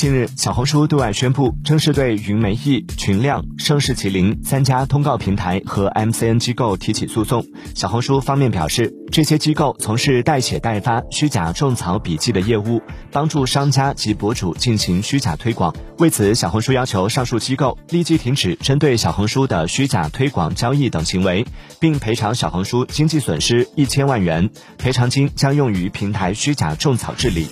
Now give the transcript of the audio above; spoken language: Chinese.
近日，小红书对外宣布，正式对云媒艺、群亮、盛世麒麟三家通告平台和 MCN 机构提起诉讼。小红书方面表示，这些机构从事代写代发、虚假种草笔记的业务，帮助商家及博主进行虚假推广。为此，小红书要求上述机构立即停止针对小红书的虚假推广、交易等行为，并赔偿小红书经济损失一千万元，赔偿金将用于平台虚假种草治理。